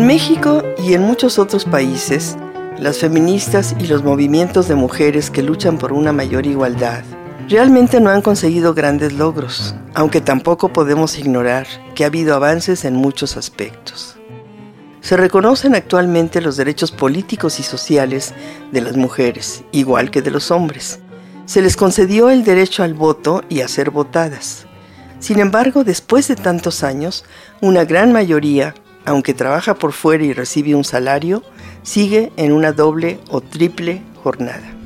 En México y en muchos otros países, las feministas y los movimientos de mujeres que luchan por una mayor igualdad realmente no han conseguido grandes logros, aunque tampoco podemos ignorar que ha habido avances en muchos aspectos. Se reconocen actualmente los derechos políticos y sociales de las mujeres, igual que de los hombres. Se les concedió el derecho al voto y a ser votadas. Sin embargo, después de tantos años, una gran mayoría aunque trabaja por fuera y recibe un salario, sigue en una doble o triple jornada.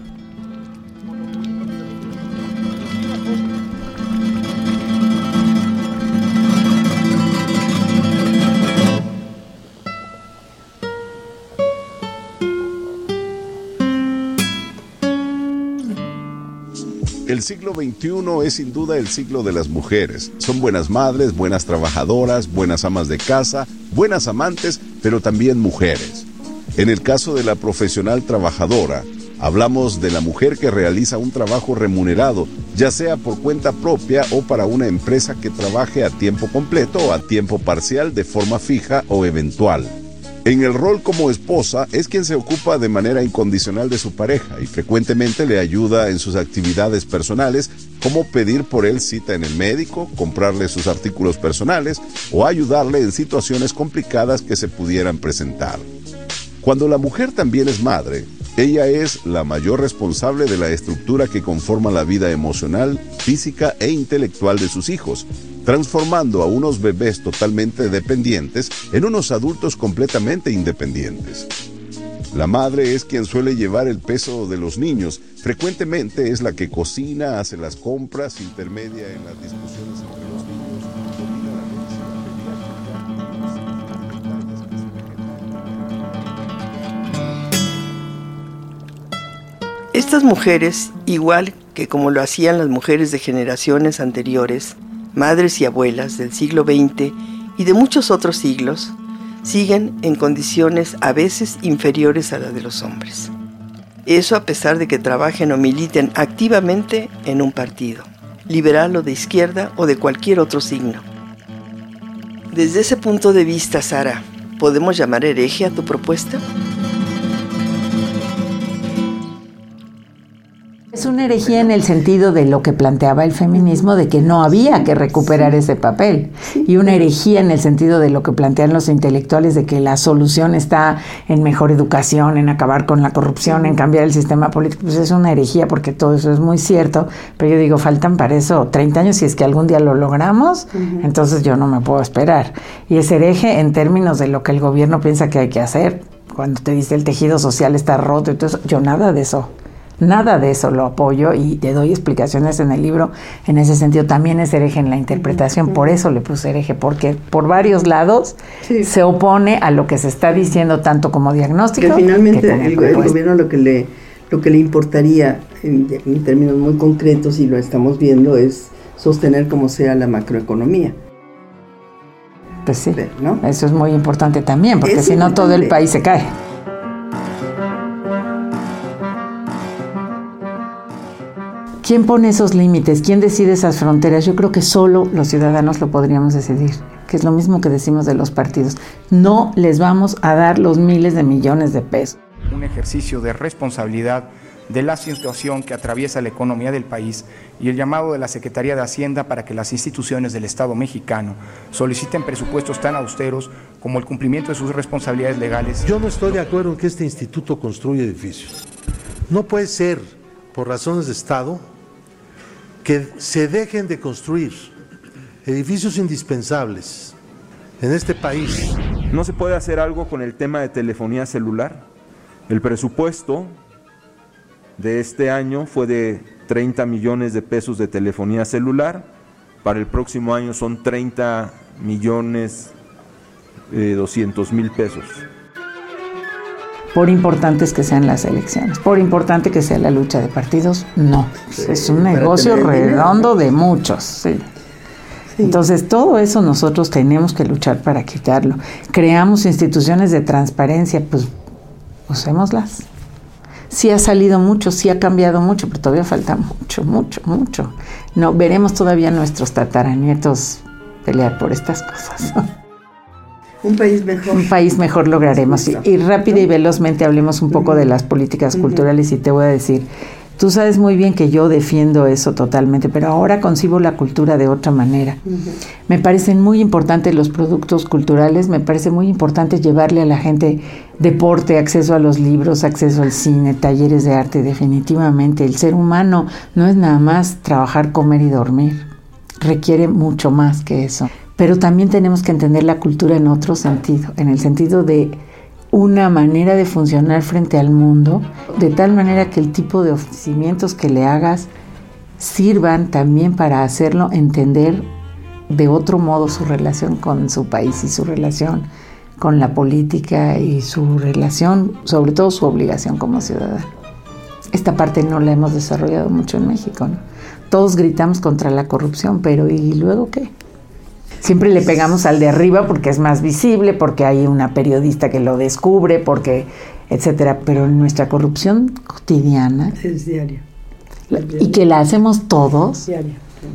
Siglo XXI es sin duda el siglo de las mujeres. Son buenas madres, buenas trabajadoras, buenas amas de casa, buenas amantes, pero también mujeres. En el caso de la profesional trabajadora, hablamos de la mujer que realiza un trabajo remunerado, ya sea por cuenta propia o para una empresa que trabaje a tiempo completo o a tiempo parcial de forma fija o eventual. En el rol como esposa es quien se ocupa de manera incondicional de su pareja y frecuentemente le ayuda en sus actividades personales como pedir por él cita en el médico, comprarle sus artículos personales o ayudarle en situaciones complicadas que se pudieran presentar. Cuando la mujer también es madre, ella es la mayor responsable de la estructura que conforma la vida emocional, física e intelectual de sus hijos, transformando a unos bebés totalmente dependientes en unos adultos completamente independientes. La madre es quien suele llevar el peso de los niños. Frecuentemente es la que cocina, hace las compras, intermedia en las discusiones entre los niños. Estas mujeres, igual que como lo hacían las mujeres de generaciones anteriores, madres y abuelas del siglo XX y de muchos otros siglos, siguen en condiciones a veces inferiores a las de los hombres. Eso a pesar de que trabajen o militen activamente en un partido, liberal o de izquierda o de cualquier otro signo. Desde ese punto de vista, Sara, ¿podemos llamar hereje a tu propuesta? Es una herejía en el sentido de lo que planteaba el feminismo, de que no había que recuperar ese papel. Y una herejía en el sentido de lo que plantean los intelectuales, de que la solución está en mejor educación, en acabar con la corrupción, en cambiar el sistema político. Pues es una herejía porque todo eso es muy cierto. Pero yo digo, faltan para eso 30 años. Si es que algún día lo logramos, entonces yo no me puedo esperar. Y es hereje en términos de lo que el gobierno piensa que hay que hacer. Cuando te dice el tejido social está roto y todo eso, yo nada de eso. Nada de eso lo apoyo y te doy explicaciones en el libro. En ese sentido también es hereje en la interpretación, por eso le puse hereje, porque por varios lados Sí. se opone a lo que se está diciendo tanto como diagnóstico. que finalmente que como el, gobierno lo que le lo que le importaría en, en términos muy concretos y lo estamos viendo es sostener como sea la macroeconomía Pues sí, ¿no? eso es muy importante también, porque si no todo el país se cae. ¿Quién pone esos límites? ¿Quién decide esas fronteras? Yo creo que solo los ciudadanos lo podríamos decidir, que es lo mismo que decimos de los partidos. No les vamos a dar los miles de millones de pesos. un ejercicio de responsabilidad de la situación que atraviesa la economía del país y el llamado de la Secretaría de Hacienda para que las instituciones del Estado mexicano soliciten presupuestos tan austeros como el cumplimiento de sus responsabilidades legales. Yo no estoy de acuerdo en que este instituto construya edificios. No puede ser, por razones de Estado, que se dejen de construir edificios indispensables en este país. ¿No se puede hacer algo con el tema de telefonía celular? El presupuesto de este año fue de 30 millones de pesos de telefonía celular. Para el próximo año son 30 millones 200 mil pesos. Por importantes que sean las elecciones, por importante que sea la lucha de partidos, no. es un negocio redondo de muchos, sí. Entonces, todo eso nosotros tenemos que luchar para quitarlo. Creamos instituciones de transparencia, pues usémoslas. Sí ha salido mucho, sí ha cambiado mucho, pero todavía falta mucho, mucho, mucho. No veremos todavía nuestros tataranietos pelear por estas cosas. Un país mejor. Un país mejor lograremos. Y, y rápida y velozmente hablemos un poco de las políticas culturales y te voy a decir, Tú sabes muy bien que yo defiendo eso totalmente, pero ahora concibo la cultura de otra manera. Me parecen muy importantes los productos culturales, me parece muy importante llevarle a la gente deporte, acceso a los libros, acceso al cine, talleres de arte. Definitivamente, el ser humano no es nada más trabajar, comer y dormir. Requiere mucho más que eso. Pero también tenemos que entender la cultura en otro sentido, en el sentido de una manera de funcionar frente al mundo, de tal manera que el tipo de ofrecimientos que le hagas sirvan también para hacerlo entender de otro modo su relación con su país y su relación con la política y su relación, sobre todo su obligación como ciudadano. Esta parte no la hemos desarrollado mucho en México. Todos gritamos contra la corrupción, pero ¿y luego qué? Siempre le pegamos al de arriba porque es más visible, porque hay una periodista que lo descubre, porque, etcétera. Pero nuestra corrupción cotidiana. Es diaria. Y que la hacemos todos.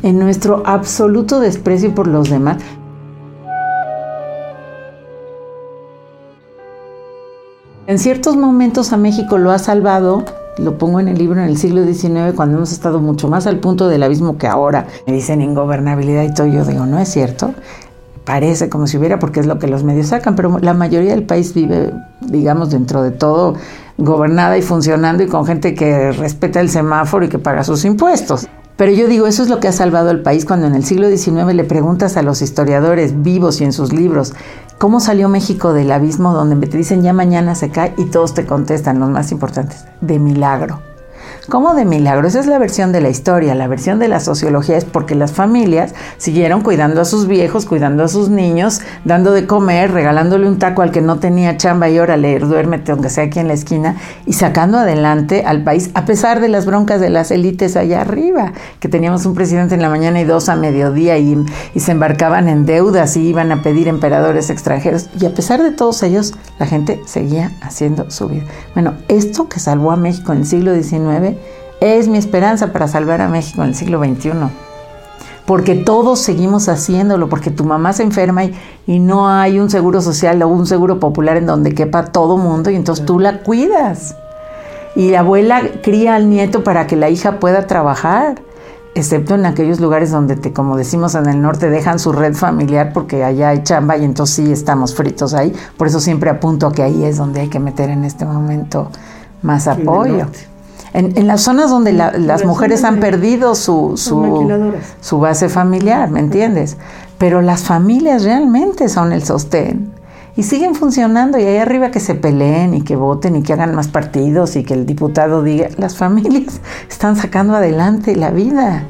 En nuestro absoluto desprecio por los demás. En ciertos momentos a México lo ha salvado lo pongo en el libro en el siglo XIX, cuando hemos estado mucho más al punto del abismo que ahora. Me dicen ingobernabilidad y todo, yo digo, no es cierto. Parece como si hubiera, porque es lo que los medios sacan, pero la mayoría del país vive, digamos, dentro de todo, gobernada y funcionando y con gente que respeta el semáforo y que paga sus impuestos. Pero yo digo, eso es lo que ha salvado al país cuando en el siglo XIX le preguntas a los historiadores vivos y en sus libros, ¿cómo salió México del abismo donde te dicen ya mañana se cae y todos te contestan, los más importantes, de milagro? ¿Cómo de milagro? Esa es la versión de la historia. La versión de la sociología es porque las familias siguieron cuidando a sus viejos, cuidando a sus niños, dando de comer, regalándole un taco al que no tenía chamba y órale, duérmete aunque sea aquí en la esquina, y sacando adelante al país, a pesar de las broncas de las élites allá arriba, que teníamos un presidente en la mañana y dos a mediodía y, y se embarcaban en deudas y iban a pedir emperadores extranjeros. Y a pesar de todos ellos, la gente seguía haciendo su vida. Bueno, esto que salvó a México en el siglo XIX, es mi esperanza para salvar a México en el siglo XXI. Porque todos seguimos haciéndolo, porque tu mamá se enferma y, no hay un seguro social o un seguro popular en donde quepa todo mundo y entonces tú la cuidas. Y la abuela cría al nieto para que la hija pueda trabajar, excepto en aquellos lugares donde, te, como decimos en el norte, dejan su red familiar porque allá hay chamba y entonces sí estamos fritos ahí. Por eso siempre apunto a que ahí es donde hay que meter en este momento más apoyo. En, las zonas donde las mujeres han perdido su, su, base familiar, ¿me entiendes? Pero las familias realmente son el sostén y siguen funcionando y ahí arriba que se peleen y que voten y que hagan más partidos y que el diputado diga, las familias están sacando adelante la vida.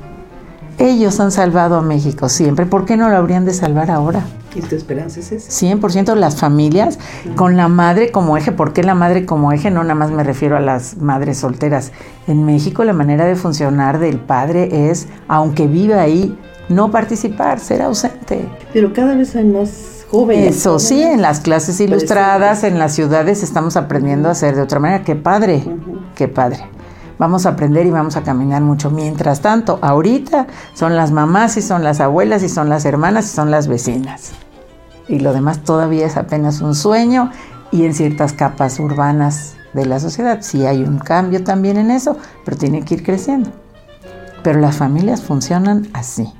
Ellos han salvado a México siempre, ¿por qué no lo habrían de salvar ahora? ¿Y tu esperanza es esa? 100% las familias con la madre como eje. ¿Por qué la madre como eje? No nada más me refiero a las madres solteras. En México la manera de funcionar del padre es, aunque viva ahí, no participar, ser ausente. Pero cada vez hay más jóvenes. Eso sí, en las clases ilustradas, en las ciudades estamos aprendiendo a hacer de otra manera. Qué padre, qué padre vamos a aprender y vamos a caminar mucho. Mientras tanto, ahorita son las mamás y son las abuelas y son las hermanas y son las vecinas. Y lo demás todavía es apenas un sueño y en ciertas capas urbanas de la sociedad sí hay un cambio también en eso, pero tiene que ir creciendo. Pero las familias funcionan así.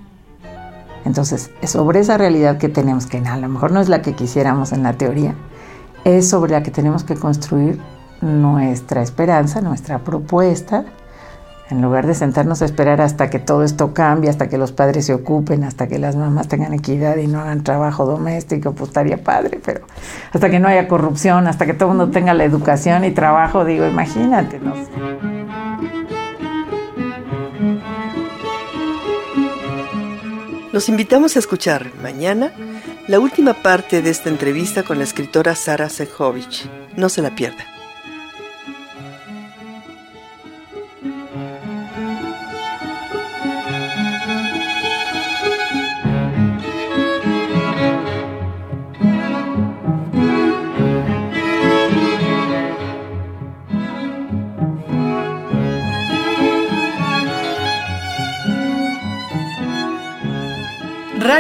Entonces, sobre esa realidad que tenemos, que a lo mejor no es la que quisiéramos en la teoría, es sobre la que tenemos que construir nuestra esperanza, nuestra propuesta, en lugar de sentarnos a esperar hasta que todo esto cambie, hasta que los padres se ocupen, hasta que las mamás tengan equidad y no hagan trabajo doméstico, pues estaría padre, pero hasta que no haya corrupción, hasta que todo el mundo tenga la educación y trabajo, digo, imagínate, ¿no? Los invitamos a escuchar mañana la última parte de esta entrevista con la escritora Sara Sejovic. No se la pierda.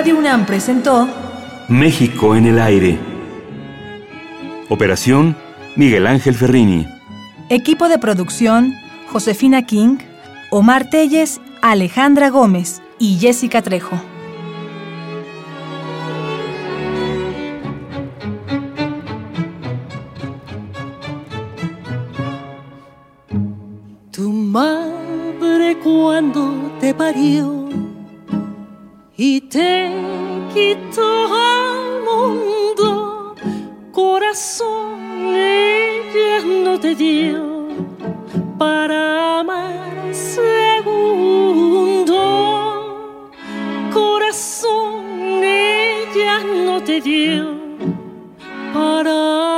Radio UNAM presentó México en el aire. Operación Miguel Ángel Ferrini. Equipo de producción Josefina King, Omar Telles, Alejandra Gómez y Jessica Trejo. Tu madre cuando te parió y te quitó al mundo, corazón ella no te dio para amar segundo, corazón ella no te dio para amar